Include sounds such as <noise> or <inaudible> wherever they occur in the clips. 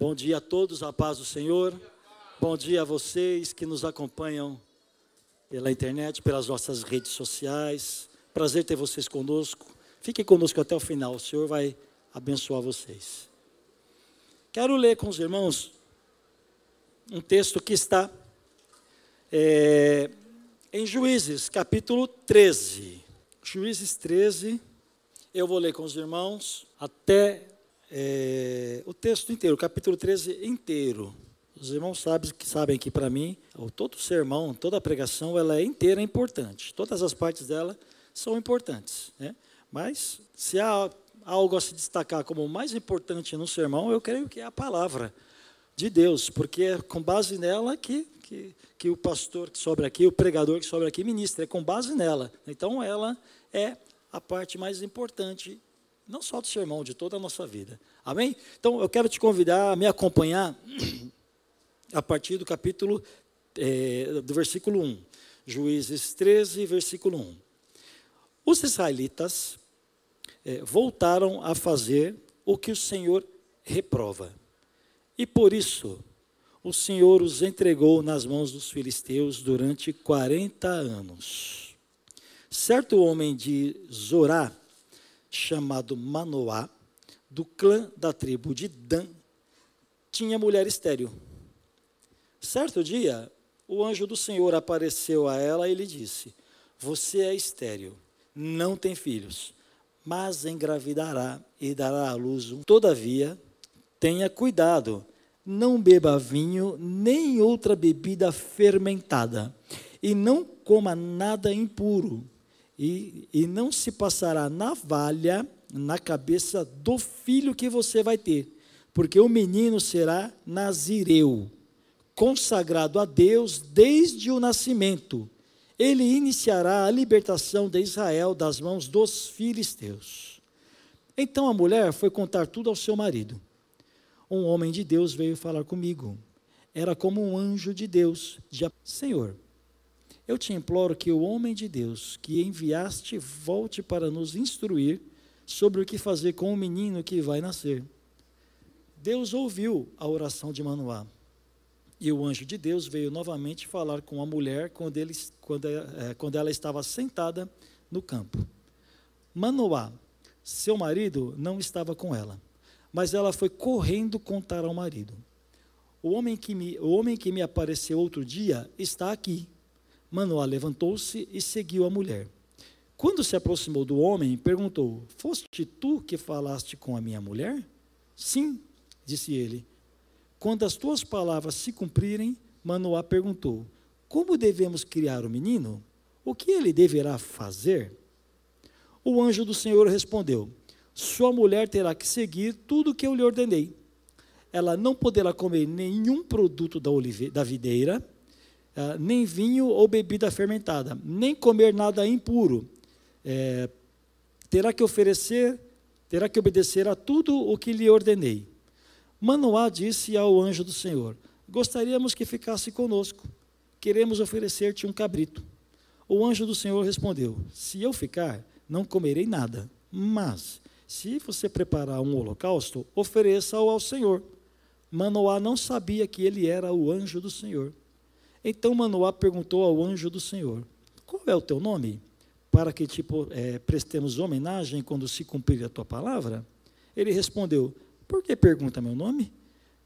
Bom dia a todos, a paz do Senhor. Bom dia a vocês que nos acompanham pela internet, pelas nossas redes sociais. Prazer ter vocês conosco. Fiquem conosco até o final, o Senhor vai abençoar vocês. Quero ler com os irmãos um texto que está é, em Juízes, capítulo 13. Juízes 13, eu vou ler com os irmãos até é, o texto inteiro, o capítulo 13 inteiro. Os irmãos sabem que, sabem que para mim, todo sermão, toda a pregação, ela é inteira importante. Todas as partes dela são importantes. Né? Mas, se há algo a se destacar como mais importante no sermão, eu creio que é a palavra de Deus, porque é com base nela que, que, que o pastor que sobra aqui, o pregador que sobra aqui ministra, é com base nela. Então, ela é a parte mais importante não só do sermão, de toda a nossa vida. Amém? Então eu quero te convidar a me acompanhar <clears throat> a partir do capítulo, é, do versículo 1. Juízes 13, versículo 1. Os israelitas é, voltaram a fazer o que o Senhor reprova. E por isso o Senhor os entregou nas mãos dos filisteus durante 40 anos. Certo homem de Zorá, chamado Manoá, do clã da tribo de Dan, tinha mulher estéril. Certo dia, o anjo do Senhor apareceu a ela e lhe disse: Você é estéril, não tem filhos, mas engravidará e dará à luz um. Todavia, tenha cuidado, não beba vinho nem outra bebida fermentada, e não coma nada impuro e, e não se passará navalha na cabeça do filho que você vai ter, porque o menino será nazireu, consagrado a Deus desde o nascimento. Ele iniciará a libertação de Israel das mãos dos filisteus. Então a mulher foi contar tudo ao seu marido. Um homem de Deus veio falar comigo. Era como um anjo de Deus. De... Senhor, eu te imploro que o homem de Deus que enviaste volte para nos instruir sobre o que fazer com o menino que vai nascer. Deus ouviu a oração de Manoá. E o anjo de Deus veio novamente falar com a mulher quando, ele, quando, é, quando ela estava sentada no campo. Manoá, seu marido, não estava com ela, mas ela foi correndo contar ao marido. O homem que me, o homem que me apareceu outro dia está aqui Manoá levantou-se e seguiu a mulher. Quando se aproximou do homem, perguntou: Foste tu que falaste com a minha mulher? Sim, disse ele. Quando as tuas palavras se cumprirem, Manoá perguntou: Como devemos criar o menino? O que ele deverá fazer? O anjo do Senhor respondeu: Sua mulher terá que seguir tudo o que eu lhe ordenei. Ela não poderá comer nenhum produto da, da videira ah, nem vinho ou bebida fermentada, nem comer nada impuro. É, terá que oferecer, terá que obedecer a tudo o que lhe ordenei. Manoá disse ao anjo do Senhor: Gostaríamos que ficasse conosco. Queremos oferecer-te um cabrito. O anjo do Senhor respondeu: Se eu ficar, não comerei nada. Mas, se você preparar um holocausto, ofereça-o ao Senhor. Manoá não sabia que ele era o anjo do Senhor. Então Manoá perguntou ao anjo do Senhor: Qual é o teu nome? Para que tipo, é, prestemos homenagem quando se cumprir a tua palavra? Ele respondeu: Por que pergunta meu nome?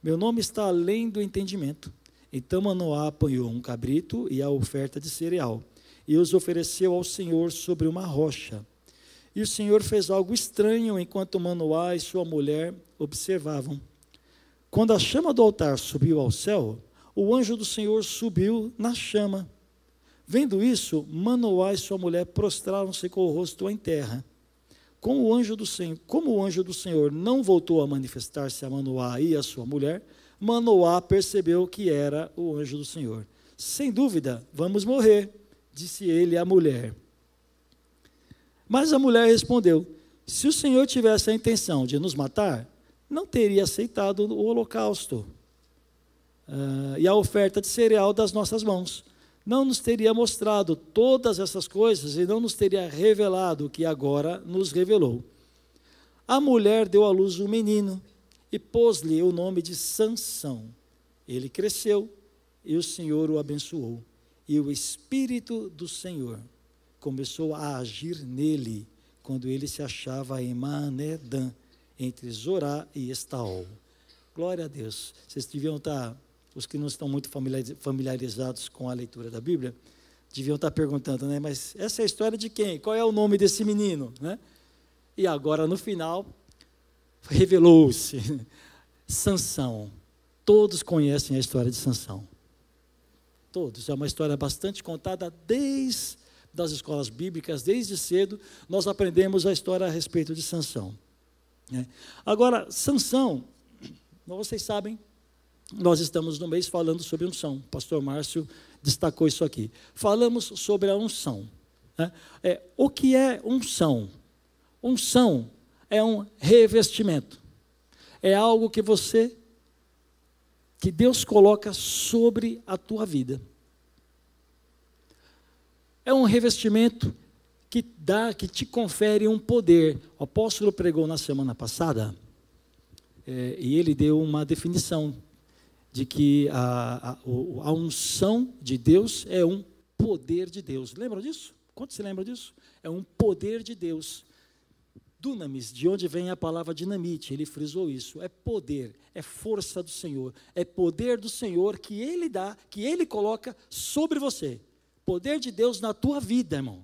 Meu nome está além do entendimento. Então Manoá apanhou um cabrito e a oferta de cereal, e os ofereceu ao Senhor sobre uma rocha. E o Senhor fez algo estranho enquanto Manoá e sua mulher observavam. Quando a chama do altar subiu ao céu, o anjo do Senhor subiu na chama. Vendo isso, Manoá e sua mulher prostraram-se com o rosto em terra. Como o anjo do Senhor, como o anjo do Senhor não voltou a manifestar-se a Manoá e a sua mulher, Manoá percebeu que era o anjo do Senhor. Sem dúvida, vamos morrer, disse ele à mulher. Mas a mulher respondeu: Se o Senhor tivesse a intenção de nos matar, não teria aceitado o holocausto uh, e a oferta de cereal das nossas mãos. Não nos teria mostrado todas essas coisas e não nos teria revelado o que agora nos revelou. A mulher deu à luz um menino e pôs-lhe o nome de Sansão. Ele cresceu e o Senhor o abençoou. E o Espírito do Senhor começou a agir nele quando ele se achava em Manedã, entre Zorá e Estaol. Glória a Deus. Vocês deviam estar, os que não estão muito familiarizados com a leitura da Bíblia, deviam estar perguntando, né? Mas essa é a história de quem? Qual é o nome desse menino, né? E agora no final revelou-se <laughs> Sansão. Todos conhecem a história de Sansão. Todos. É uma história bastante contada desde das escolas bíblicas, desde cedo, nós aprendemos a história a respeito de Sansão. Né? Agora, Sansão, <clears throat> vocês sabem, nós estamos no mês falando sobre unção. O pastor Márcio destacou isso aqui. Falamos sobre a unção. Né? É, o que é unção? Unção é um revestimento. É algo que você, que Deus coloca sobre a tua vida. É um revestimento que dá, que te confere um poder. O apóstolo pregou na semana passada é, e ele deu uma definição de que a, a, a, unção de Deus é um poder de Deus. Lembram disso? Quanto se lembra disso? É um poder de Deus. Dunamis, de onde vem a palavra dinamite, ele frisou isso. É poder, é força do Senhor, é poder do Senhor que ele dá, que ele coloca sobre você. Poder de Deus na tua vida, irmão.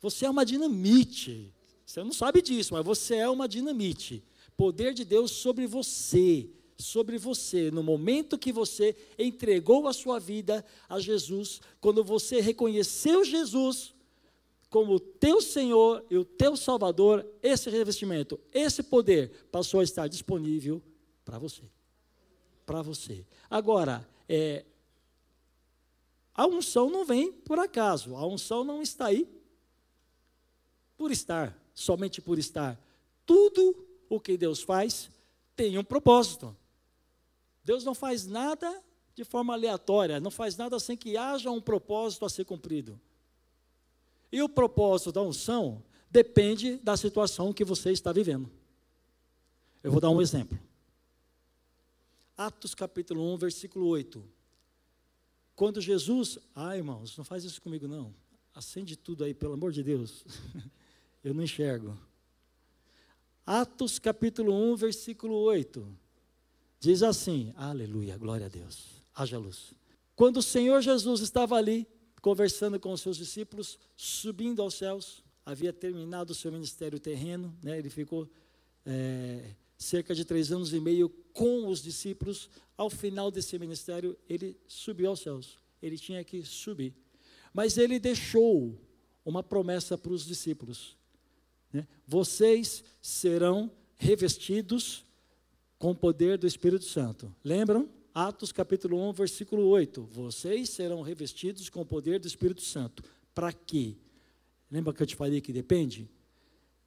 Você é uma dinamite. Você não sabe disso, mas você é uma dinamite. Poder de Deus sobre você, sobre você, no momento que você entregou a sua vida a Jesus, quando você reconheceu Jesus como o teu Senhor e o teu Salvador, esse revestimento, esse poder passou a estar disponível para você. Para você. Agora, é, a unção não vem por acaso, a unção não está aí por estar, somente por estar. Tudo o que Deus faz tem um propósito. Deus não faz nada de forma aleatória, não faz nada sem que haja um propósito a ser cumprido. E o propósito da unção depende da situação que você está vivendo. Eu vou dar um exemplo. Atos capítulo 1, versículo 8. Quando Jesus, ah, irmãos, não faz isso comigo não. Acende tudo aí, pelo amor de Deus. <laughs> Eu não enxergo. Atos capítulo 1, versículo 8. Diz assim: Aleluia, glória a Deus. Haja luz. Quando o Senhor Jesus estava ali, conversando com os seus discípulos, subindo aos céus, havia terminado o seu ministério terreno, né, ele ficou é, cerca de três anos e meio com os discípulos. Ao final desse ministério, ele subiu aos céus. Ele tinha que subir. Mas ele deixou uma promessa para os discípulos. Né? Vocês serão revestidos com o poder do Espírito Santo. Lembram? Atos capítulo 1, versículo 8. Vocês serão revestidos com o poder do Espírito Santo. Para quê? Lembra que eu te falei que depende?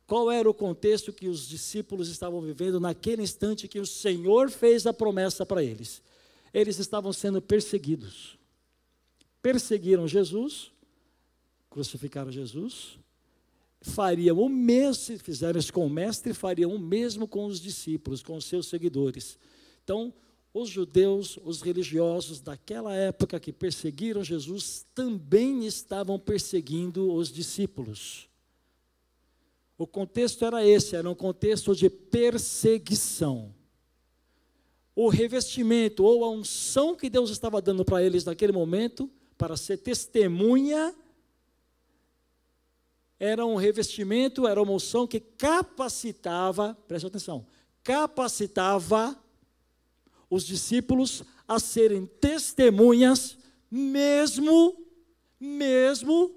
Qual era o contexto que os discípulos estavam vivendo naquele instante que o Senhor fez a promessa para eles? Eles estavam sendo perseguidos. Perseguiram Jesus, crucificaram Jesus, fariam o mesmo, se fizeram isso com o mestre, fariam o mesmo com os discípulos, com os seus seguidores. Então, os judeus, os religiosos daquela época que perseguiram Jesus, também estavam perseguindo os discípulos. O contexto era esse, era um contexto de perseguição. O revestimento ou a unção que Deus estava dando para eles naquele momento, para ser testemunha era um revestimento, era uma unção que capacitava, preste atenção, capacitava os discípulos a serem testemunhas, mesmo, mesmo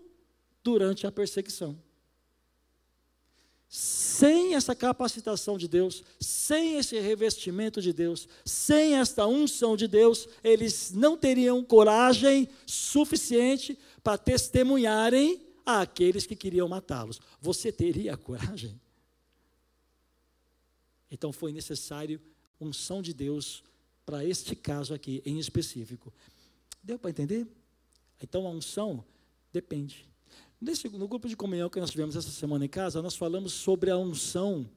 durante a perseguição. sem essa capacitação de Deus, sem esse revestimento de Deus, sem esta unção de Deus, eles não teriam coragem suficiente para testemunharem àqueles que queriam matá-los. Você teria coragem? Então foi necessário unção de Deus para este caso aqui em específico. Deu para entender? Então a unção depende. Nesse, no grupo de comunhão que nós tivemos essa semana em casa, nós falamos sobre a unção,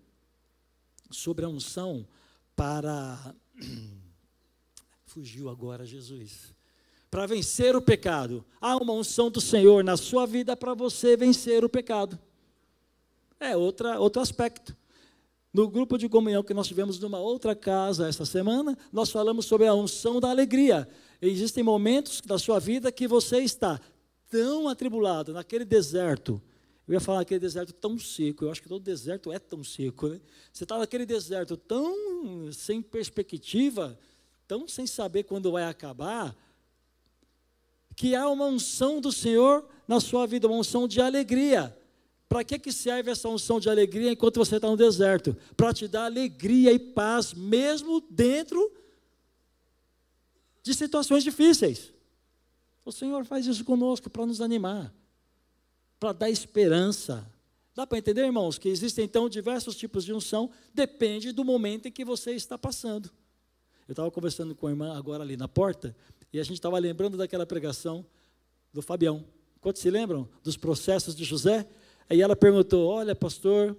sobre a unção para. <clears throat> Fugiu agora Jesus. Para vencer o pecado. Há uma unção do Senhor na sua vida para você vencer o pecado. É outra, outro aspecto. No grupo de comunhão que nós tivemos numa outra casa essa semana, nós falamos sobre a unção da alegria. Existem momentos da sua vida que você está tão atribulado naquele deserto. Eu ia falar aquele deserto tão seco, eu acho que todo deserto é tão seco, né? Você está naquele deserto tão sem perspectiva, tão sem saber quando vai acabar, que há uma unção do Senhor na sua vida, uma unção de alegria. Para que, que serve essa unção de alegria enquanto você está no deserto? Para te dar alegria e paz, mesmo dentro de situações difíceis. O Senhor faz isso conosco para nos animar, para dar esperança. Dá para entender, irmãos, que existem então diversos tipos de unção, depende do momento em que você está passando. Eu estava conversando com a irmã agora ali na porta, e a gente estava lembrando daquela pregação do Fabião. Quantos se lembram dos processos de José? Aí ela perguntou: Olha, pastor,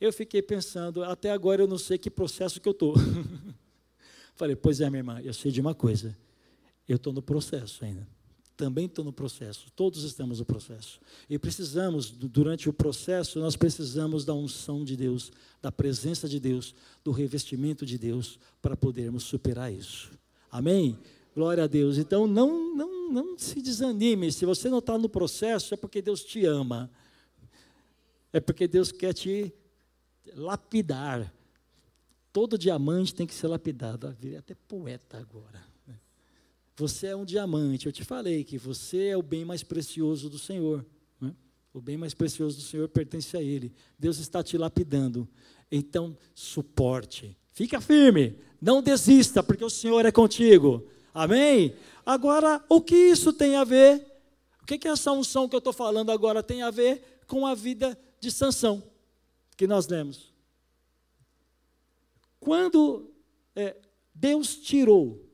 eu fiquei pensando, até agora eu não sei que processo que eu estou. <laughs> Falei: Pois é, minha irmã, eu sei de uma coisa. Eu estou no processo ainda. Também estou no processo. Todos estamos no processo. E precisamos, durante o processo, nós precisamos da unção de Deus, da presença de Deus, do revestimento de Deus, para podermos superar isso. Amém? Glória a Deus. Então, não, não, não se desanime. Se você não está no processo, é porque Deus te ama. É porque Deus quer te lapidar. Todo diamante tem que ser lapidado. Ah, virei até poeta agora. Você é um diamante. Eu te falei que você é o bem mais precioso do Senhor. Né? O bem mais precioso do Senhor pertence a Ele. Deus está te lapidando. Então, suporte. Fica firme. Não desista, porque o Senhor é contigo. Amém? Agora, o que isso tem a ver? O que, que essa unção que eu estou falando agora tem a ver com a vida de Sansão, que nós lemos. Quando é, Deus tirou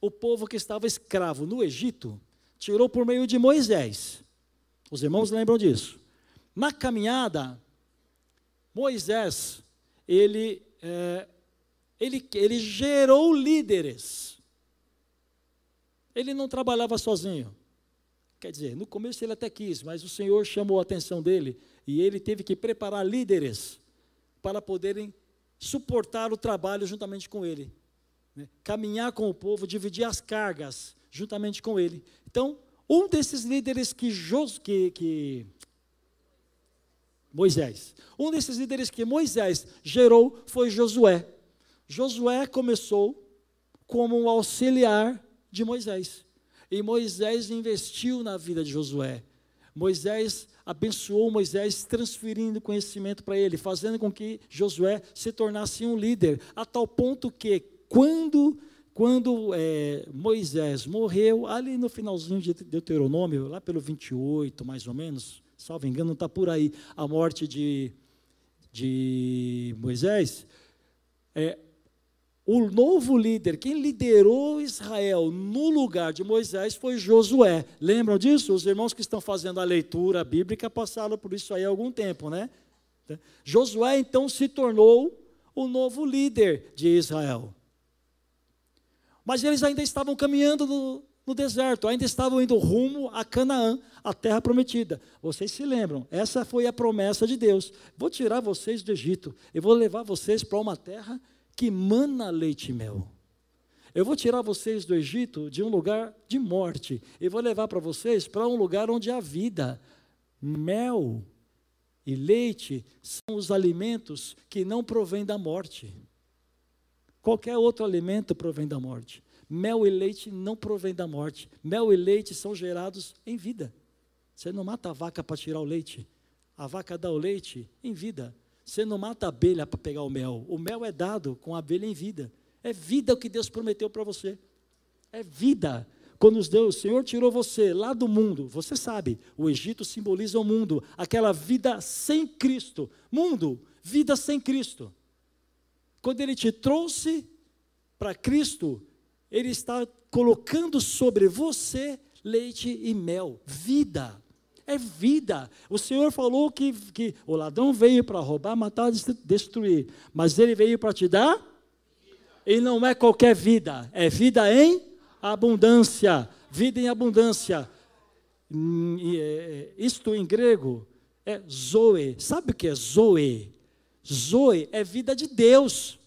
o povo que estava escravo no Egito, tirou por meio de Moisés. Os irmãos lembram disso. Na caminhada, Moisés, ele, é, ele, ele gerou líderes. Ele não trabalhava sozinho. Quer dizer, no começo ele até quis, mas o Senhor chamou a atenção dele e ele teve que preparar líderes para poderem suportar o trabalho juntamente com ele. Né? Caminhar com o povo, dividir as cargas juntamente com ele. Então, um desses líderes que, Jos, que, que Moisés, um desses líderes que Moisés gerou foi Josué. Josué começou como um auxiliar de Moisés. E Moisés investiu na vida de Josué. Moisés abençoou Moisés, transferindo conhecimento para ele, fazendo com que Josué se tornasse um líder, a tal ponto que, quando, quando é, Moisés morreu, ali no finalzinho de Deuteronômio, lá pelo 28, mais ou menos, salvo engano, está por aí, a morte de, de Moisés, é, o novo líder, quem liderou Israel no lugar de Moisés foi Josué. Lembram disso? Os irmãos que estão fazendo a leitura bíblica passaram por isso aí há algum tempo, né? Josué então se tornou o novo líder de Israel. Mas eles ainda estavam caminhando no, no deserto, ainda estavam indo rumo a Canaã, a terra prometida. Vocês se lembram? Essa foi a promessa de Deus. Vou tirar vocês do Egito, eu vou levar vocês para uma terra que mana leite e mel. Eu vou tirar vocês do Egito de um lugar de morte e vou levar para vocês para um lugar onde há vida. Mel e leite são os alimentos que não provêm da morte. Qualquer outro alimento provém da morte. Mel e leite não provém da morte. Mel e leite são gerados em vida. Você não mata a vaca para tirar o leite. A vaca dá o leite em vida. Você não mata a abelha para pegar o mel. O mel é dado com a abelha em vida. É vida o que Deus prometeu para você. É vida. Quando Deus, o Senhor tirou você lá do mundo, você sabe, o Egito simboliza o mundo, aquela vida sem Cristo. Mundo, vida sem Cristo. Quando Ele te trouxe para Cristo, Ele está colocando sobre você leite e mel, vida. É vida. O Senhor falou que, que o ladrão veio para roubar, matar, destruir, mas Ele veio para te dar. E não é qualquer vida, é vida em abundância, vida em abundância. Hum, é, é, isto em grego é zoe. Sabe o que é zoe? Zoe é vida de Deus.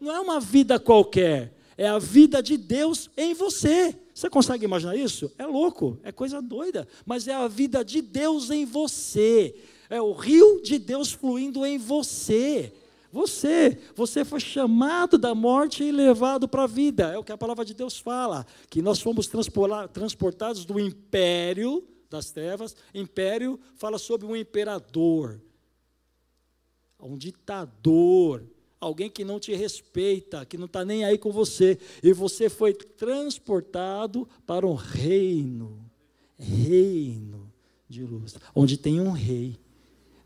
Não é uma vida qualquer, é a vida de Deus em você. Você consegue imaginar isso? É louco, é coisa doida, mas é a vida de Deus em você. É o rio de Deus fluindo em você. Você, você foi chamado da morte e levado para a vida. É o que a palavra de Deus fala, que nós fomos transportados do império das trevas. Império fala sobre um imperador, um ditador, alguém que não te respeita, que não está nem aí com você, e você foi transportado para um reino, reino de luz, onde tem um rei.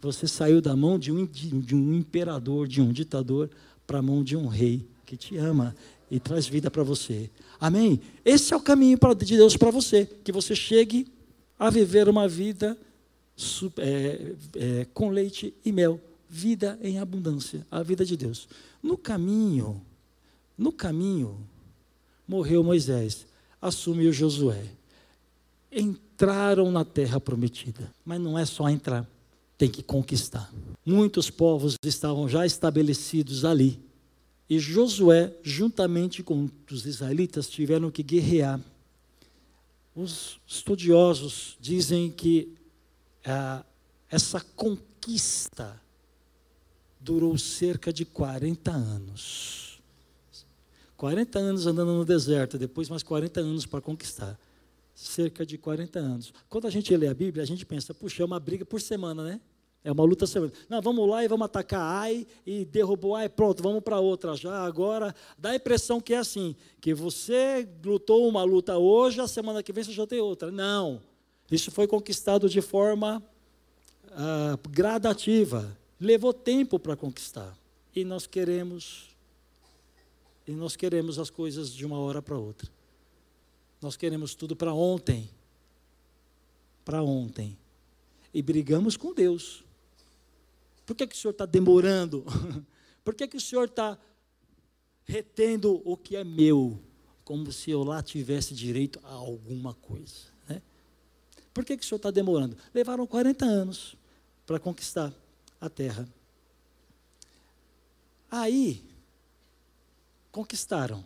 Você saiu da mão de um, de um imperador, de um ditador, para a mão de um rei que te ama e traz vida para você. Amém? Esse é o caminho de Deus para você, que você chegue a viver uma vida é, é, com leite e mel, vida em abundância, a vida de Deus. No caminho, no caminho, morreu Moisés, assumiu Josué. Entraram na terra prometida, mas não é só entrar tem que conquistar. Muitos povos estavam já estabelecidos ali. E Josué, juntamente com os israelitas, tiveram que guerrear. Os estudiosos dizem que ah, essa conquista durou cerca de 40 anos. 40 anos andando no deserto, depois mais 40 anos para conquistar. Cerca de 40 anos. Quando a gente lê a Bíblia, a gente pensa, puxa, é uma briga por semana, né? É uma luta semana. Não, vamos lá e vamos atacar Ai e derrubou Ai, pronto, vamos para outra já agora. Dá a impressão que é assim, que você lutou uma luta hoje, a semana que vem você já tem outra. Não. Isso foi conquistado de forma ah, gradativa. Levou tempo para conquistar. E nós queremos e nós queremos as coisas de uma hora para outra. Nós queremos tudo para ontem. Para ontem. E brigamos com Deus. Por que, que o senhor está demorando? <laughs> Por que, que o senhor está retendo o que é meu? Como se eu lá tivesse direito a alguma coisa. Né? Por que, que o senhor está demorando? Levaram 40 anos para conquistar a terra. Aí, conquistaram.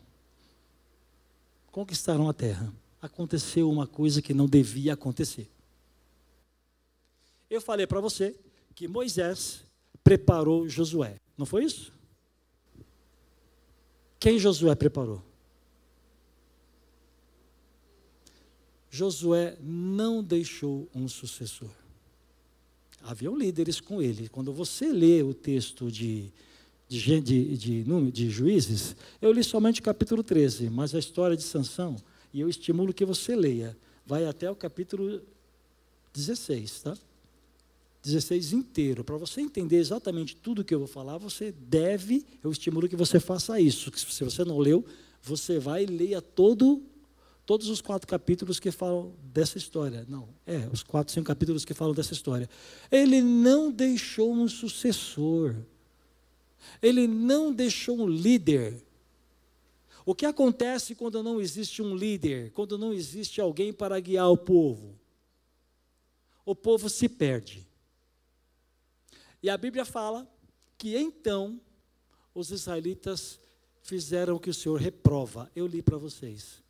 Conquistaram a terra. Aconteceu uma coisa que não devia acontecer. Eu falei para você que Moisés preparou Josué. Não foi isso? Quem Josué preparou? Josué não deixou um sucessor. Haviam líderes com ele. Quando você lê o texto de, de, de, de, de Juízes, eu li somente o capítulo 13, mas a história de Sansão, e eu estimulo que você leia, vai até o capítulo 16, tá? 16 inteiro. Para você entender exatamente tudo que eu vou falar, você deve, eu estimulo que você faça isso. Se você não leu, você vai e leia todo, todos os quatro capítulos que falam dessa história. Não, é, os quatro, cinco capítulos que falam dessa história. Ele não deixou um sucessor. Ele não deixou um líder. O que acontece quando não existe um líder, quando não existe alguém para guiar o povo? O povo se perde. E a Bíblia fala que então os israelitas fizeram o que o Senhor reprova. Eu li para vocês.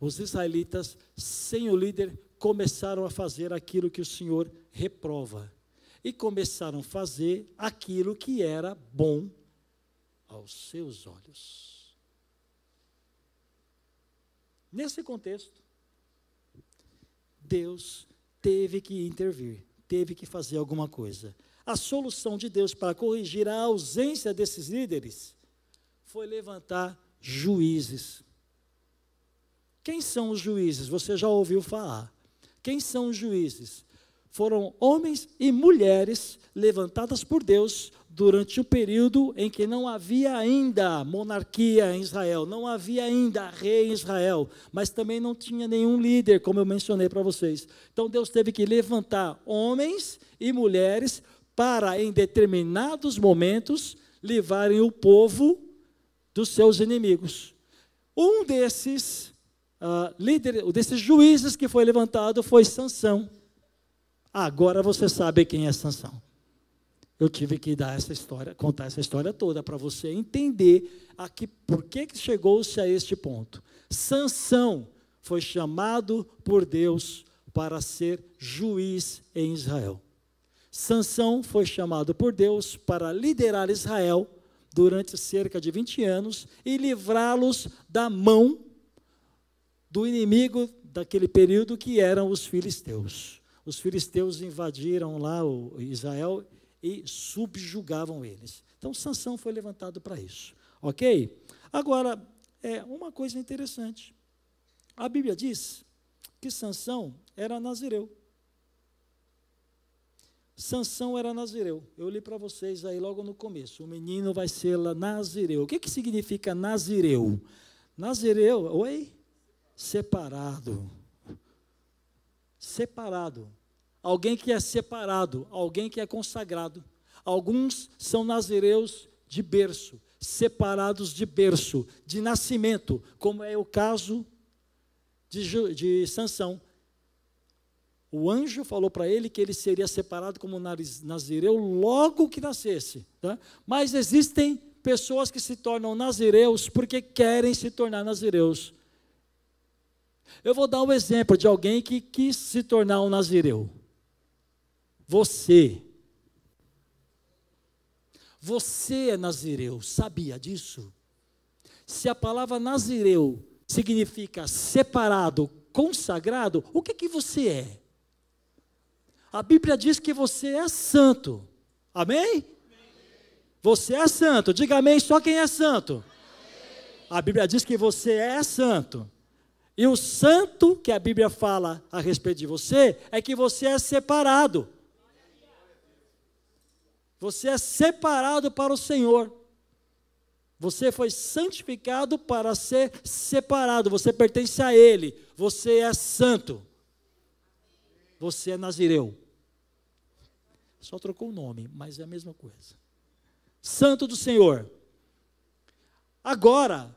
Os israelitas, sem o líder, começaram a fazer aquilo que o Senhor reprova. E começaram a fazer aquilo que era bom aos seus olhos. Nesse contexto, Deus teve que intervir. teve que fazer alguma coisa. A solução de Deus para corrigir a ausência desses líderes foi levantar juízes. Quem são os juízes? Você já ouviu falar. Quem são os juízes? Foram homens e mulheres levantadas por Deus durante o período em que não havia ainda monarquia em Israel, não havia ainda rei em Israel, mas também não tinha nenhum líder, como eu mencionei para vocês. Então Deus teve que levantar homens e mulheres para, em determinados momentos, livrarem o povo dos seus inimigos. Um desses uh, líderes, desses juízes que foi levantado foi Sansão. Agora você sabe quem é Sansão eu tive que dar essa história, contar essa história toda para você entender aqui por que chegou-se a este ponto. Sansão foi chamado por Deus para ser juiz em Israel. Sansão foi chamado por Deus para liderar Israel durante cerca de 20 anos e livrá-los da mão do inimigo daquele período que eram os filisteus. Os filisteus invadiram lá o Israel e subjugavam eles. Então Sansão foi levantado para isso. Ok? Agora, é uma coisa interessante. A Bíblia diz que Sansão era nazireu. Sansão era nazireu. Eu li para vocês aí logo no começo. O menino vai ser nazireu. O que, que significa nazireu? Nazireu, oi? Separado. Separado alguém que é separado, alguém que é consagrado. Alguns são nazireus de berço, separados de berço, de nascimento, como é o caso de, de Sansão. O anjo falou para ele que ele seria separado como nazireu logo que nascesse. Tá? Mas existem pessoas que se tornam nazireus porque querem se tornar nazireus. Eu vou dar um exemplo de alguém que quis se tornar um nazireu. Você. Você é nazireu, sabia disso? Se a palavra nazireu significa separado, consagrado, o que que você é? A Bíblia diz que você é santo. Amém? Você é santo. Diga amém só quem é santo. A Bíblia diz que você é santo. E o santo que a Bíblia fala a respeito de você é que você é separado. Você é separado para o Senhor. Você foi santificado para ser separado. Você pertence a Ele. Você é santo. Você é nazireu. Só trocou o nome, mas é a mesma coisa. Santo do Senhor. Agora,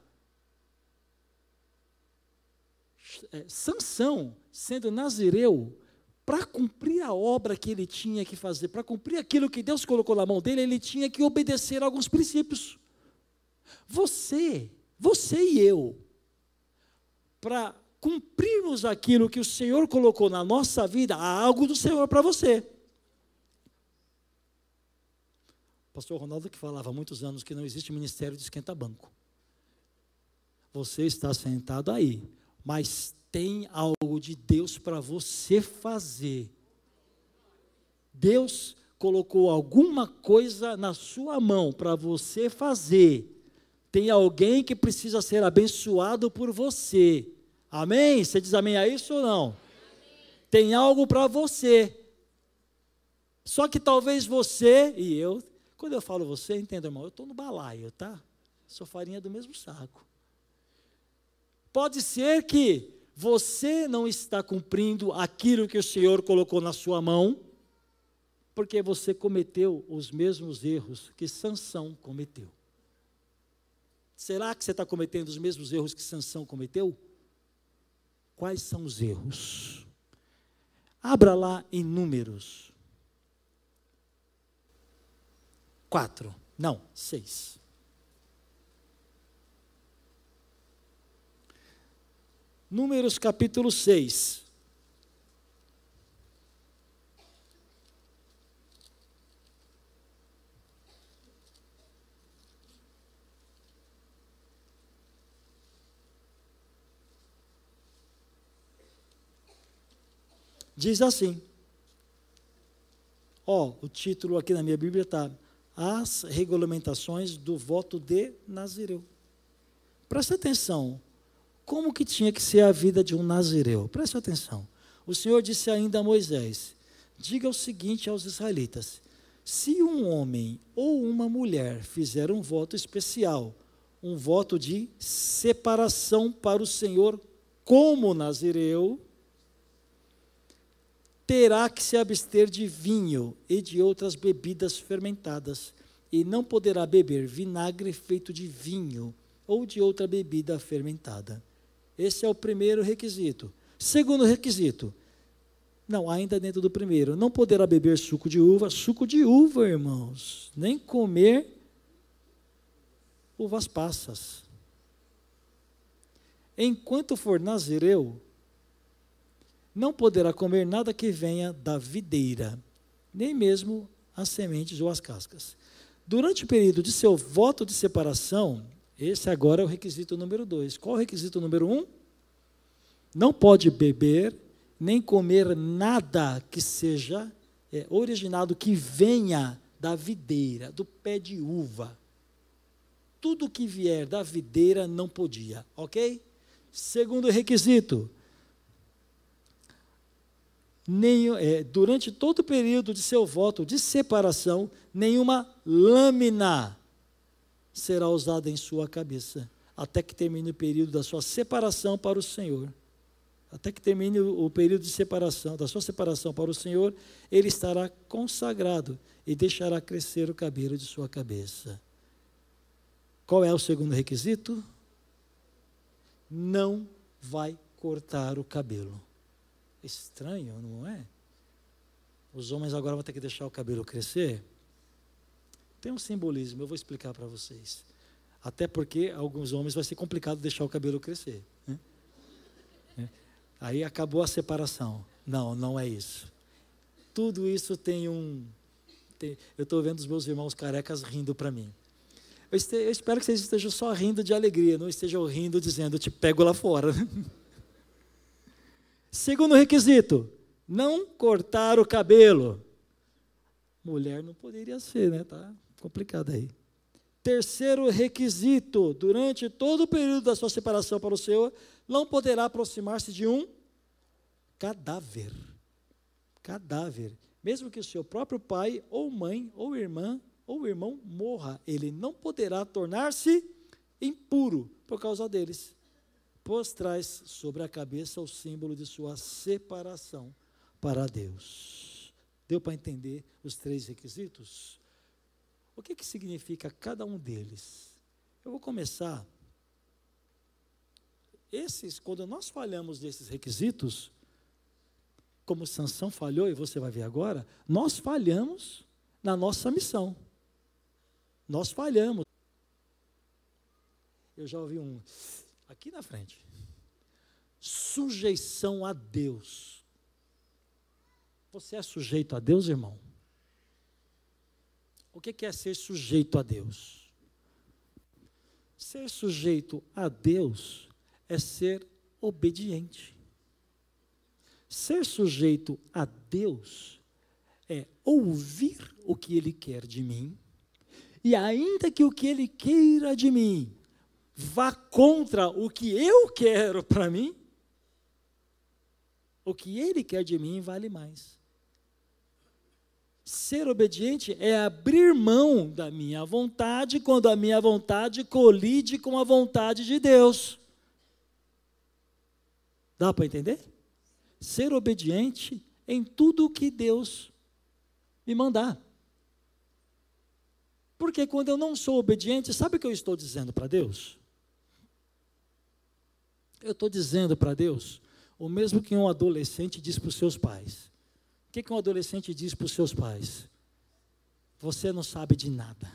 é, Sansão, sendo nazireu, para cumprir a obra que ele tinha que fazer, para cumprir aquilo que Deus colocou na mão dele, ele tinha que obedecer a alguns princípios. Você, você e eu, para cumprirmos aquilo que o Senhor colocou na nossa vida, há algo do Senhor para você. O pastor Ronaldo que falava há muitos anos que não existe ministério de esquenta-banco. Você está sentado aí, mas tem algo de Deus para você fazer. Deus colocou alguma coisa na sua mão para você fazer. Tem alguém que precisa ser abençoado por você. Amém? Você diz amém a isso ou não? Tem algo para você. Só que talvez você e eu, quando eu falo você, entenda, irmão, eu estou no balaio, tá? Sou farinha do mesmo saco. Pode ser que você não está cumprindo aquilo que o Senhor colocou na sua mão, porque você cometeu os mesmos erros que Sansão cometeu. Será que você está cometendo os mesmos erros que Sansão cometeu? Quais são os erros? Abra lá em números. Quatro. Não, seis. Números capítulo 6. Diz assim: Ó, o título aqui na minha Bíblia está As Regulamentações do Voto de Nazireu. Presta atenção. Como que tinha que ser a vida de um nazireu? Presta atenção. O Senhor disse ainda a Moisés: Diga o seguinte aos israelitas: se um homem ou uma mulher fizer um voto especial, um voto de separação para o Senhor como nazireu, terá que se abster de vinho e de outras bebidas fermentadas, e não poderá beber vinagre feito de vinho ou de outra bebida fermentada. Esse é o primeiro requisito. Segundo requisito, não, ainda dentro do primeiro. Não poderá beber suco de uva. Suco de uva, irmãos. Nem comer uvas passas. Enquanto for nazireu, não poderá comer nada que venha da videira, nem mesmo as sementes ou as cascas. Durante o período de seu voto de separação, esse agora é o requisito número dois. Qual o requisito número um? Não pode beber nem comer nada que seja é, originado, que venha da videira, do pé de uva. Tudo que vier da videira não podia, ok? Segundo requisito, é, durante todo o período de seu voto de separação, nenhuma lâmina será usada em sua cabeça, até que termine o período da sua separação para o Senhor até que termine o período de separação, da sua separação para o Senhor, ele estará consagrado e deixará crescer o cabelo de sua cabeça. Qual é o segundo requisito? Não vai cortar o cabelo. Estranho, não é? Os homens agora vão ter que deixar o cabelo crescer? Tem um simbolismo, eu vou explicar para vocês. Até porque alguns homens vai ser complicado deixar o cabelo crescer. Né? Aí acabou a separação. Não, não é isso. Tudo isso tem um. Tem, eu estou vendo os meus irmãos carecas rindo para mim. Eu, este, eu, espero que vocês estejam só rindo de alegria, não estejam rindo dizendo, eu te pego lá fora. <laughs> Segundo requisito, não cortar o cabelo. Mulher não poderia ser, né? Tá complicado aí. Terceiro requisito: durante todo o período da sua separação para o Senhor, não poderá aproximar-se de um cadáver. Cadáver. Mesmo que o seu próprio pai, ou mãe, ou irmã, ou irmão morra, ele não poderá tornar-se impuro por causa deles, pois traz sobre a cabeça o símbolo de sua separação para Deus. Deu para entender os três requisitos? O que, que significa cada um deles? Eu vou começar. Esses, quando nós falhamos desses requisitos, como Sansão falhou, e você vai ver agora, nós falhamos na nossa missão. Nós falhamos. Eu já ouvi um aqui na frente. Sujeição a Deus. Você é sujeito a Deus, irmão? O que é ser sujeito a Deus? Ser sujeito a Deus é ser obediente. Ser sujeito a Deus é ouvir o que Ele quer de mim, e ainda que o que Ele queira de mim vá contra o que eu quero para mim, o que Ele quer de mim vale mais. Ser obediente é abrir mão da minha vontade quando a minha vontade colide com a vontade de Deus. Dá para entender? Ser obediente em tudo o que Deus me mandar. Porque quando eu não sou obediente, sabe o que eu estou dizendo para Deus? Eu estou dizendo para Deus o mesmo que um adolescente diz para os seus pais. O que, que um adolescente diz para os seus pais? Você não sabe de nada.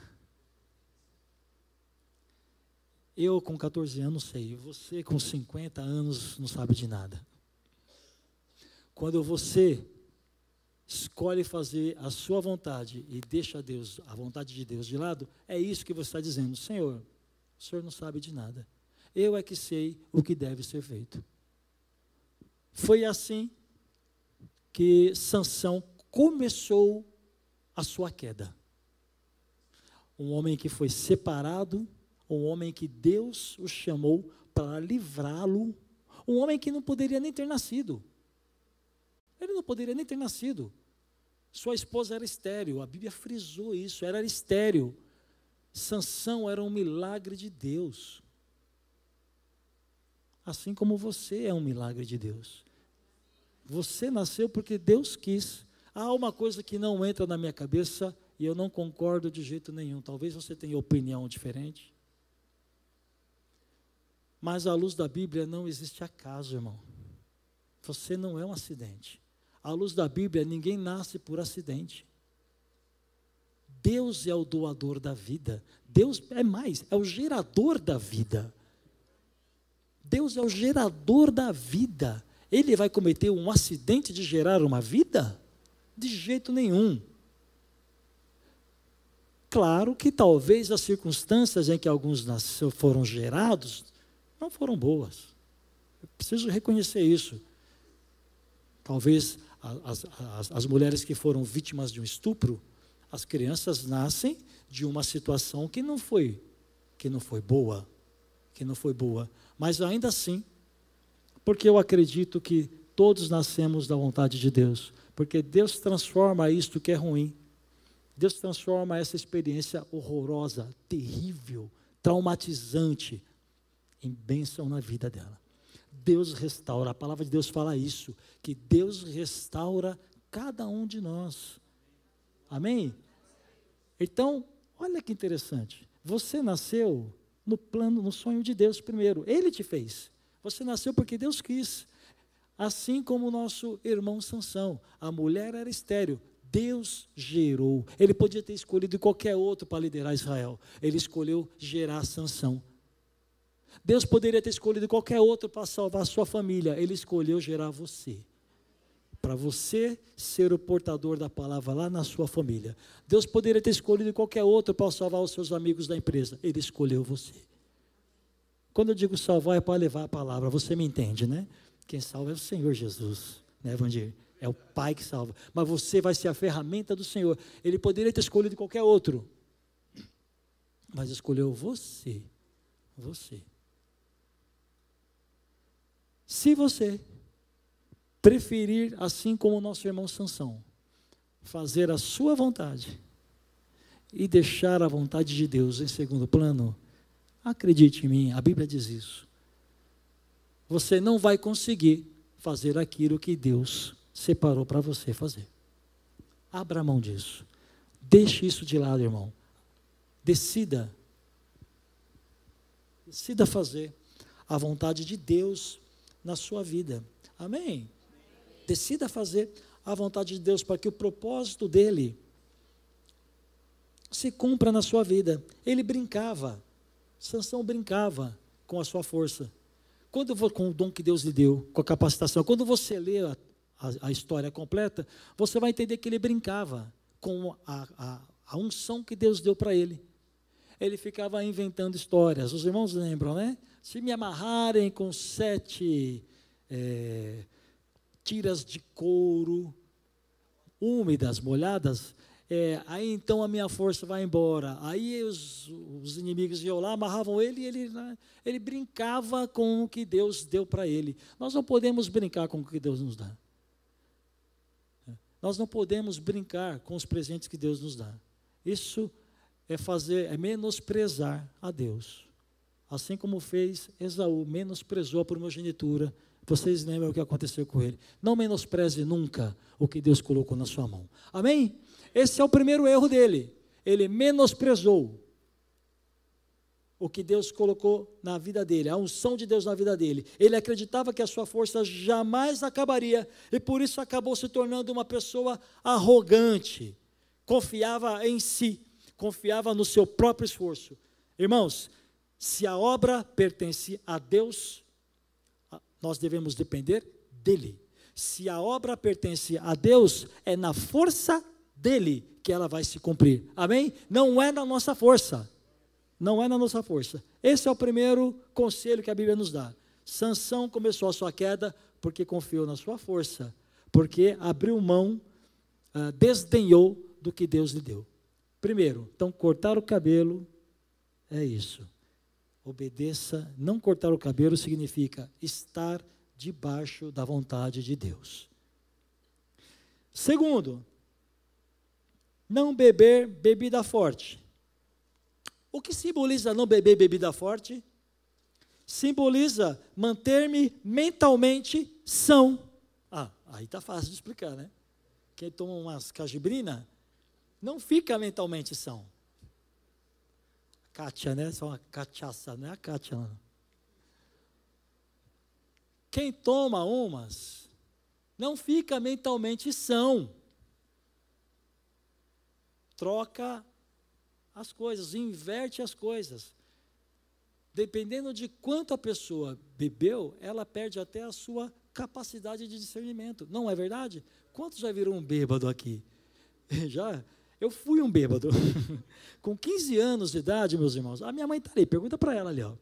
Eu com 14 anos sei, você com 50 anos não sabe de nada. Quando você escolhe fazer a sua vontade e deixa Deus, a vontade de Deus de lado, é isso que você está dizendo, Senhor, o Senhor não sabe de nada. Eu é que sei o que deve ser feito. Foi assim que Sansão começou a sua queda. Um homem que foi separado, um homem que Deus o chamou para livrá-lo, um homem que não poderia nem ter nascido. Ele não poderia nem ter nascido. Sua esposa era estéril, a Bíblia frisou isso, era estéril. Sansão era um milagre de Deus. Assim como você é um milagre de Deus. Você nasceu porque Deus quis. Há uma coisa que não entra na minha cabeça e eu não concordo de jeito nenhum. Talvez você tenha opinião diferente. Mas à luz da Bíblia não existe acaso, irmão. Você não é um acidente. À luz da Bíblia, ninguém nasce por acidente. Deus é o doador da vida. Deus é mais, é o gerador da vida. Deus é o gerador da vida. Ele vai cometer um acidente de gerar uma vida? De jeito nenhum. Claro que talvez as circunstâncias em que alguns foram gerados não foram boas. Eu preciso reconhecer isso. Talvez as, as, as mulheres que foram vítimas de um estupro, as crianças nascem de uma situação que não foi, que não foi boa, que não foi boa. Mas ainda assim, porque eu acredito que todos nascemos da vontade de Deus, porque Deus transforma isto que é ruim Deus transforma essa experiência horrorosa, terrível, traumatizante, em bênção na vida dela. Deus restaura, a palavra de Deus fala isso, que Deus restaura cada um de nós. Amém? Então, olha que interessante. Você nasceu no plano, no sonho de Deus primeiro. Ele te fez. Você nasceu porque Deus quis. Assim como o nosso irmão Sansão. A mulher era estéreo. Deus gerou. Ele podia ter escolhido qualquer outro para liderar Israel. Ele escolheu gerar Sansão. Deus poderia ter escolhido qualquer outro para salvar sua família. Ele escolheu gerar você. Para você ser o portador da palavra lá na sua família. Deus poderia ter escolhido qualquer outro para salvar os seus amigos da empresa. Ele escolheu você. Quando eu digo salvar, é para levar a palavra. Você me entende, né? Quem salva é o Senhor Jesus, né, Vandir? É o Pai que salva. Mas você vai ser a ferramenta do Senhor. Ele poderia ter escolhido qualquer outro. Mas escolheu você. Você. Se você preferir, assim como o nosso irmão Sansão, fazer a sua vontade e deixar a vontade de Deus em segundo plano, acredite em mim, a Bíblia diz isso. Você não vai conseguir fazer aquilo que Deus separou para você fazer. Abra mão disso. Deixe isso de lado, irmão. Decida. Decida fazer a vontade de Deus na sua vida. Amém? Decida fazer a vontade de Deus para que o propósito dele se cumpra na sua vida. Ele brincava. Sansão brincava com a sua força. Quando com o dom que Deus lhe deu, com a capacitação, quando você lê a, a, a história completa, você vai entender que ele brincava com a, a, a unção que Deus deu para ele. Ele ficava inventando histórias. Os irmãos lembram, né? Se me amarrarem com sete é, tiras de couro úmidas, molhadas, é, aí então a minha força vai embora. Aí os, os inimigos iam lá, amarravam ele e ele, né, ele brincava com o que Deus deu para ele. Nós não podemos brincar com o que Deus nos dá. Nós não podemos brincar com os presentes que Deus nos dá. Isso é fazer, é menosprezar a Deus. Assim como fez Esaú, menosprezou a primogenitura. Vocês lembram o que aconteceu com ele? Não menospreze nunca o que Deus colocou na sua mão. Amém? Esse é o primeiro erro dele. Ele menosprezou o que Deus colocou na vida dele, a unção de Deus na vida dele. Ele acreditava que a sua força jamais acabaria e por isso acabou se tornando uma pessoa arrogante. Confiava em si, confiava no seu próprio esforço. Irmãos, se a obra pertence a Deus, nós devemos depender dele. Se a obra pertence a Deus, é na força dele que ela vai se cumprir. Amém? Não é na nossa força. Não é na nossa força. Esse é o primeiro conselho que a Bíblia nos dá. Sansão começou a sua queda porque confiou na sua força, porque abriu mão, uh, desdenhou do que Deus lhe deu. Primeiro, então, cortar o cabelo é isso. Obedeça, não cortar o cabelo significa estar debaixo da vontade de Deus. Segundo, não beber bebida forte. O que simboliza não beber bebida forte? Simboliza manter-me mentalmente são. Ah, aí está fácil de explicar, né? Quem toma umas cajibrina não fica mentalmente são. Kátia, né? Só uma cachaça, não é a Kátia, não. Quem toma umas não fica mentalmente são. Troca as coisas, inverte as coisas. Dependendo de quanto a pessoa bebeu, ela perde até a sua capacidade de discernimento. Não é verdade? Quantos já viram um bêbado aqui? <laughs> Já? Eu fui um bêbado. <laughs> Com 15 anos de idade, meus irmãos, a minha mãe está ali, pergunta para ela ali, ó.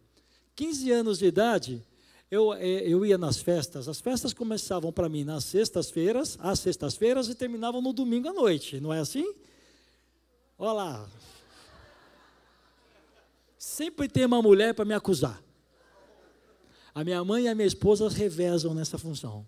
15 anos de idade, eu, é, eu ia nas festas. As festas começavam para mim nas sextas-feiras, às sextas-feiras, e terminavam no domingo à noite, não é assim? Olha lá, Sempre tem uma mulher para me acusar. A minha mãe e a minha esposa revezam nessa função.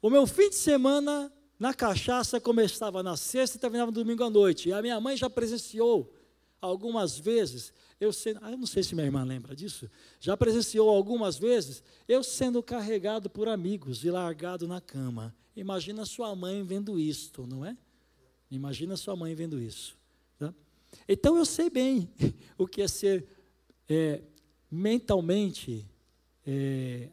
O meu fim de semana na cachaça começava na sexta e terminava no domingo à noite. E a minha mãe já presenciou algumas vezes, eu sendo, ah, eu não sei se minha irmã lembra disso, já presenciou algumas vezes eu sendo carregado por amigos e largado na cama. Imagina sua mãe vendo isto, não é? Imagina sua mãe vendo isso. Então eu sei bem <laughs> o que é ser é, mentalmente, é,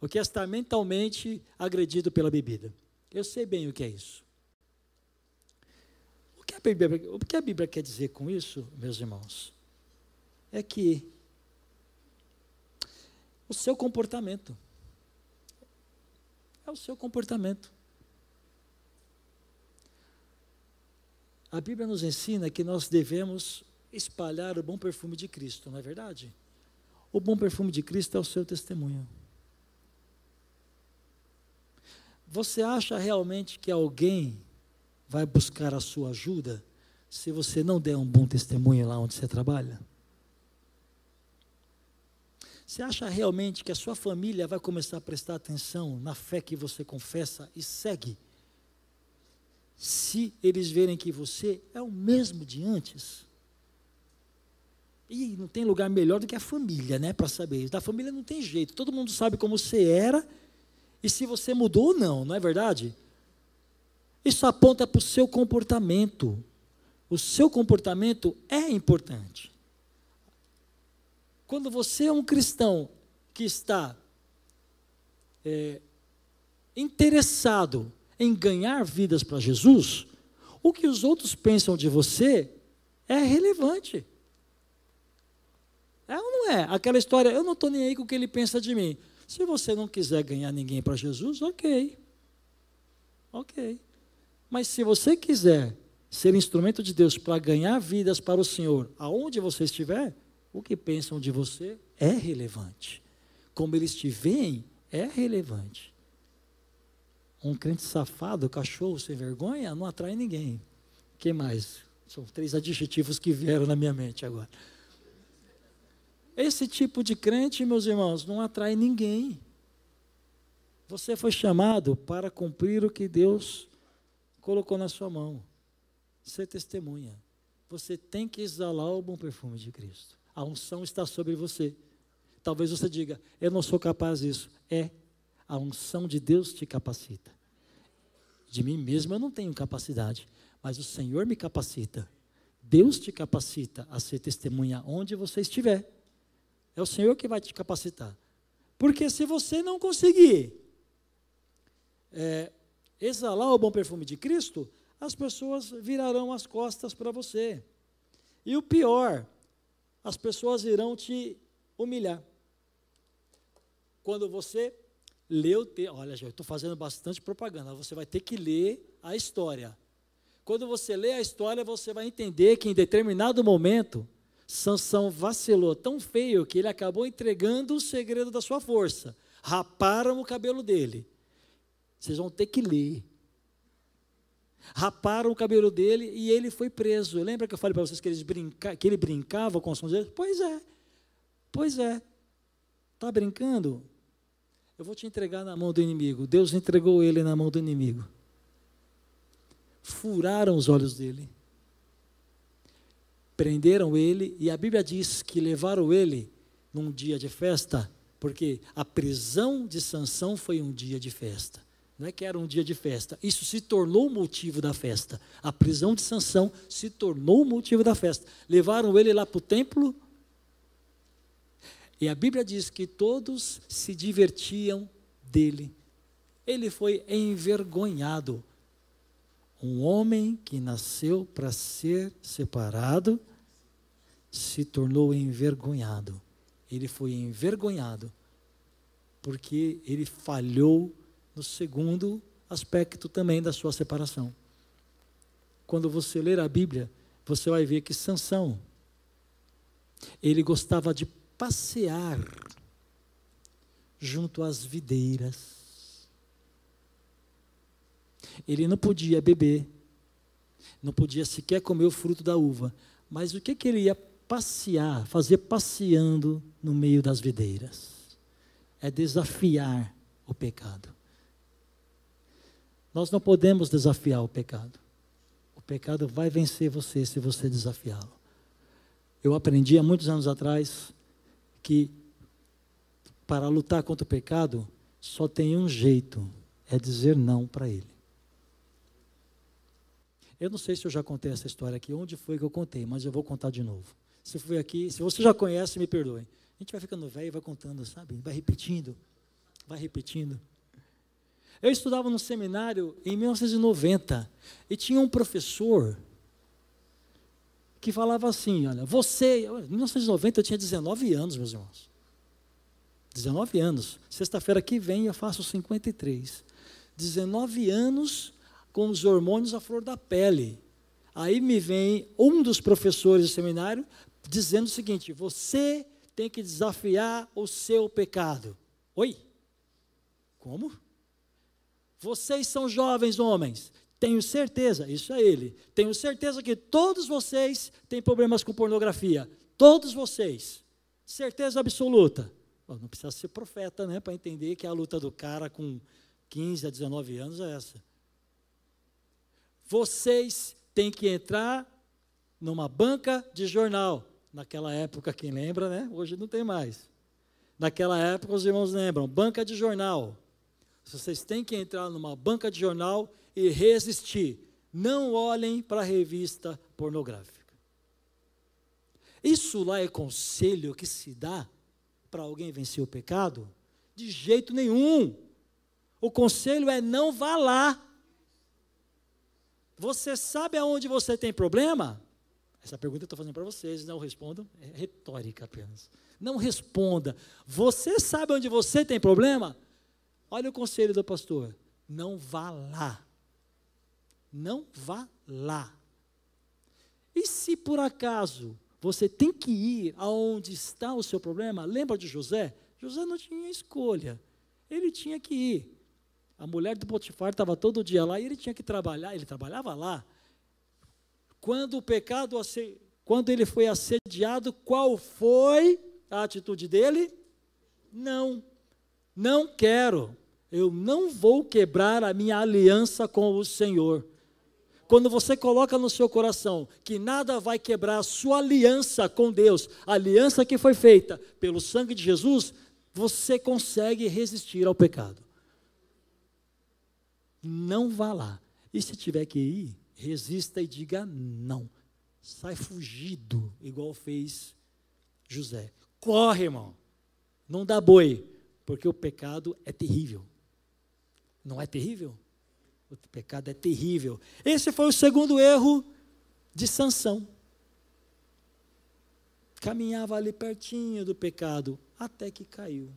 o que é estar mentalmente agredido pela bebida. Eu sei bem o que é isso. O que a Bíblia, o que a Bíblia quer dizer com isso, meus irmãos? É que o seu comportamento é o seu comportamento. A Bíblia nos ensina que nós devemos espalhar o bom perfume de Cristo, não é verdade? O bom perfume de Cristo é o seu testemunho. Você acha realmente que alguém vai buscar a sua ajuda se você não der um bom testemunho lá onde você trabalha? Você acha realmente que a sua família vai começar a prestar atenção na fé que você confessa e segue? se eles verem que você é o mesmo de antes. E não tem lugar melhor do que a família, né, para saber isso. Da família não tem jeito, todo mundo sabe como você era e se você mudou ou não, não é verdade? Isso aponta para o seu comportamento. O seu comportamento é importante. Quando você é um cristão que está é, interessado em ganhar vidas para Jesus, o que os outros pensam de você é relevante. É ou não é? Aquela história, eu não estou nem aí com o que ele pensa de mim. Se você não quiser ganhar ninguém para Jesus, ok. Ok. Mas se você quiser ser instrumento de Deus para ganhar vidas para o Senhor, aonde você estiver, o que pensam de você é relevante. Como eles te veem, é relevante. Um crente safado, cachorro sem vergonha, não atrai ninguém. Quem mais? São três adjetivos que vieram na minha mente agora. Esse tipo de crente, meus irmãos, não atrai ninguém. Você foi chamado para cumprir o que Deus colocou na sua mão. Ser testemunha. Você tem que exalar o bom perfume de Cristo. A unção está sobre você. Talvez você diga, eu não sou capaz disso. É, a unção de Deus te capacita. De mim mesmo eu não tenho capacidade, mas o Senhor me capacita. Deus te capacita a ser testemunha onde você estiver. É o Senhor que vai te capacitar. Porque se você não conseguir é, exalar o bom perfume de Cristo, as pessoas virarão as costas para você. E o pior, as pessoas irão te humilhar. Quando você Lê o texto. Olha, eu estou fazendo bastante propaganda. Você vai ter que ler a história. Quando você lê a história, você vai entender que em determinado momento, Sansão vacilou tão feio que ele acabou entregando o segredo da sua força. Raparam o cabelo dele. Vocês vão ter que ler. raparam o cabelo dele e ele foi preso. Lembra que eu falei para vocês que, eles brinca, que ele brincava com os deles? Pois é, pois é. Está brincando? Eu vou te entregar na mão do inimigo. Deus entregou ele na mão do inimigo. Furaram os olhos dele. Prenderam ele e a Bíblia diz que levaram ele num dia de festa, porque a prisão de Sansão foi um dia de festa. Não é que era um dia de festa. Isso se tornou o motivo da festa. A prisão de Sansão se tornou o motivo da festa. Levaram ele lá para o templo. E a Bíblia diz que todos se divertiam dele. Ele foi envergonhado. Um homem que nasceu para ser separado se tornou envergonhado. Ele foi envergonhado porque ele falhou no segundo aspecto também da sua separação. Quando você ler a Bíblia, você vai ver que Sansão ele gostava de passear junto às videiras. Ele não podia beber, não podia sequer comer o fruto da uva, mas o que que ele ia passear, fazer passeando no meio das videiras? É desafiar o pecado. Nós não podemos desafiar o pecado. O pecado vai vencer você se você desafiá-lo. Eu aprendi há muitos anos atrás que para lutar contra o pecado só tem um jeito, é dizer não para ele. Eu não sei se eu já contei essa história aqui, onde foi que eu contei, mas eu vou contar de novo. Se foi aqui, se você já conhece, me perdoe. A gente vai ficando velho e vai contando, sabe? Vai repetindo, vai repetindo. Eu estudava no seminário em 1990 e tinha um professor que falava assim: Olha, você. Em 1990 eu tinha 19 anos, meus irmãos. 19 anos. Sexta-feira que vem eu faço 53. 19 anos com os hormônios à flor da pele. Aí me vem um dos professores do seminário dizendo o seguinte: Você tem que desafiar o seu pecado. Oi? Como? Vocês são jovens homens. Tenho certeza, isso é ele. Tenho certeza que todos vocês têm problemas com pornografia. Todos vocês. Certeza absoluta. Não precisa ser profeta, né, para entender que a luta do cara com 15 a 19 anos é essa. Vocês têm que entrar numa banca de jornal. Naquela época, quem lembra, né? Hoje não tem mais. Naquela época, os irmãos lembram, banca de jornal. Vocês têm que entrar numa banca de jornal e resistir. Não olhem para a revista pornográfica. Isso lá é conselho que se dá para alguém vencer o pecado? De jeito nenhum. O conselho é não vá lá. Você sabe aonde você tem problema? Essa pergunta eu estou fazendo para vocês, não respondam, é retórica apenas. Não responda. Você sabe onde você tem problema? Olha o conselho do pastor: não vá lá. Não vá lá. E se por acaso você tem que ir aonde está o seu problema, lembra de José? José não tinha escolha. Ele tinha que ir. A mulher do Potifar estava todo dia lá e ele tinha que trabalhar, ele trabalhava lá. Quando o pecado, quando ele foi assediado, qual foi a atitude dele? Não. Não quero, eu não vou quebrar a minha aliança com o Senhor. Quando você coloca no seu coração que nada vai quebrar a sua aliança com Deus, a aliança que foi feita pelo sangue de Jesus, você consegue resistir ao pecado. Não vá lá. E se tiver que ir, resista e diga não. Sai fugido, igual fez José. Corre, irmão. Não dá boi porque o pecado é terrível. Não é terrível? O pecado é terrível. Esse foi o segundo erro de Sansão. Caminhava ali pertinho do pecado, até que caiu.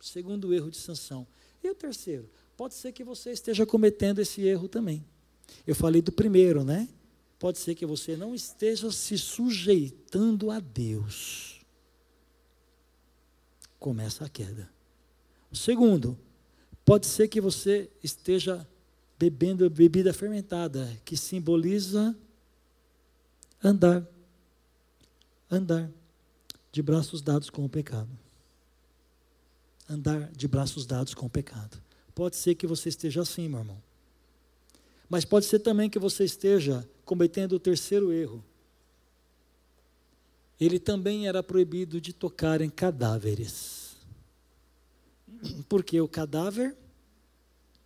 Segundo erro de Sansão. E o terceiro? Pode ser que você esteja cometendo esse erro também. Eu falei do primeiro, né? Pode ser que você não esteja se sujeitando a Deus. Começa a queda. Segundo, pode ser que você esteja bebendo bebida fermentada, que simboliza andar, andar de braços dados com o pecado. Andar de braços dados com o pecado. Pode ser que você esteja assim, meu irmão. Mas pode ser também que você esteja cometendo o terceiro erro. Ele também era proibido de tocar em cadáveres. Porque o cadáver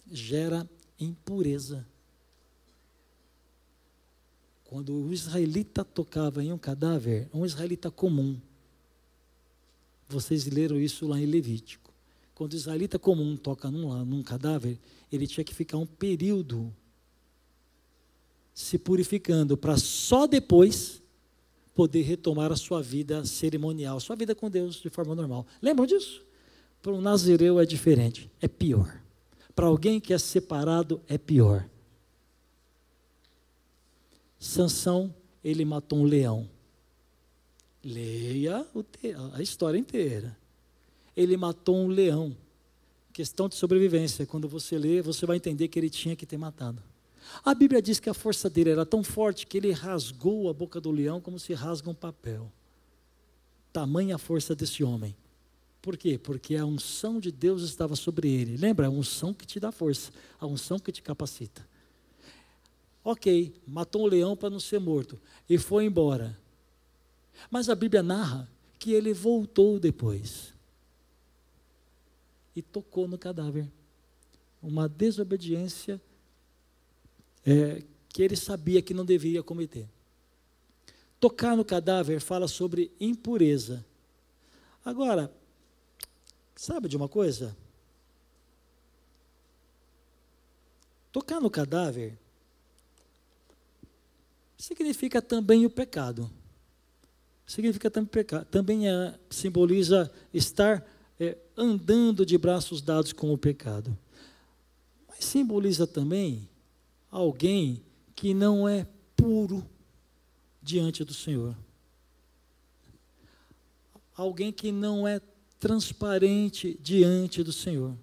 gera impureza. Quando o israelita tocava em um cadáver, um israelita comum, vocês leram isso lá em Levítico. Quando o israelita comum toca num, num cadáver, ele tinha que ficar um período se purificando, para só depois poder retomar a sua vida cerimonial, sua vida com Deus de forma normal. Lembram disso? Para um nazireu é diferente, é pior. Para alguém que é separado, é pior. Sansão, ele matou um leão. Leia a história inteira. Ele matou um leão. Questão de sobrevivência. Quando você lê, você vai entender que ele tinha que ter matado. A Bíblia diz que a força dele era tão forte que ele rasgou a boca do leão como se rasga um papel. Tamanha a força desse homem. Por quê? Porque a unção de Deus estava sobre ele. Lembra? A unção que te dá força, a unção que te capacita. Ok, matou um leão para não ser morto e foi embora. Mas a Bíblia narra que ele voltou depois e tocou no cadáver. Uma desobediência é, que ele sabia que não devia cometer. Tocar no cadáver fala sobre impureza. Agora, Sabe de uma coisa? Tocar no cadáver significa também o pecado. Significa também pecado. Também é, simboliza estar andando de braços dados com o pecado. Mas simboliza também alguém que não é puro diante do Senhor. Alguém que não é transparente diante do Senhor.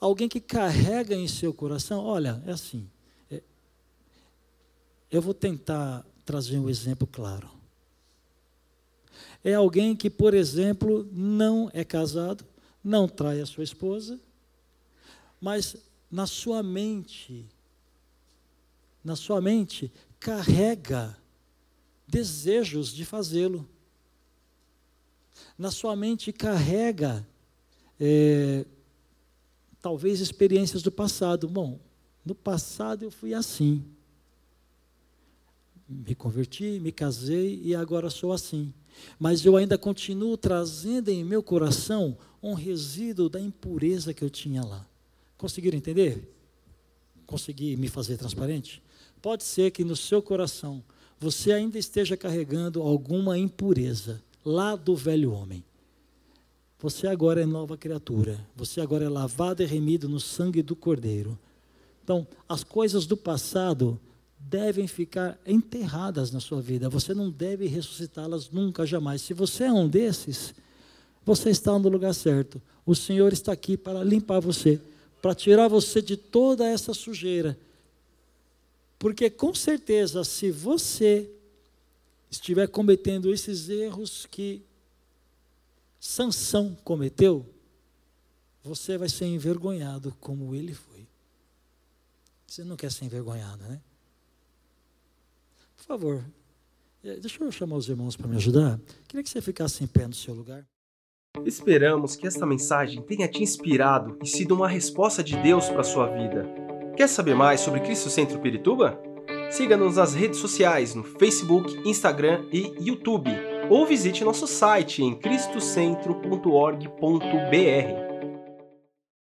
Alguém que carrega em seu coração, olha, é assim. É, eu vou tentar trazer um exemplo claro. É alguém que, por exemplo, não é casado, não trai a sua esposa, mas na sua mente, na sua mente, carrega desejos de fazê-lo na sua mente carrega é, talvez experiências do passado. Bom, no passado eu fui assim. Me converti, me casei e agora sou assim. Mas eu ainda continuo trazendo em meu coração um resíduo da impureza que eu tinha lá. Conseguiram entender? Consegui me fazer transparente? Pode ser que no seu coração você ainda esteja carregando alguma impureza lá do velho homem. Você agora é nova criatura. Você agora é lavado e remido no sangue do Cordeiro. Então, as coisas do passado devem ficar enterradas na sua vida. Você não deve ressuscitá-las nunca, jamais. Se você é um desses, você está no lugar certo. O Senhor está aqui para limpar você, para tirar você de toda essa sujeira. Porque com certeza, se você estiver cometendo esses erros que Sansão cometeu, você vai ser envergonhado como ele foi. Você não quer ser envergonhado, né? Favor, eh, deixa eu chamar os irmãos para me ajudar. Queria que você ficasse em pé no seu lugar. Esperamos que esta mensagem tenha te inspirado e sido uma resposta de Deus para a sua vida. Quer saber mais sobre Cristo Centro Pirituba? Siga-nos nas redes sociais no Facebook, Instagram e YouTube, ou visite nosso site em cristocentro.org.br.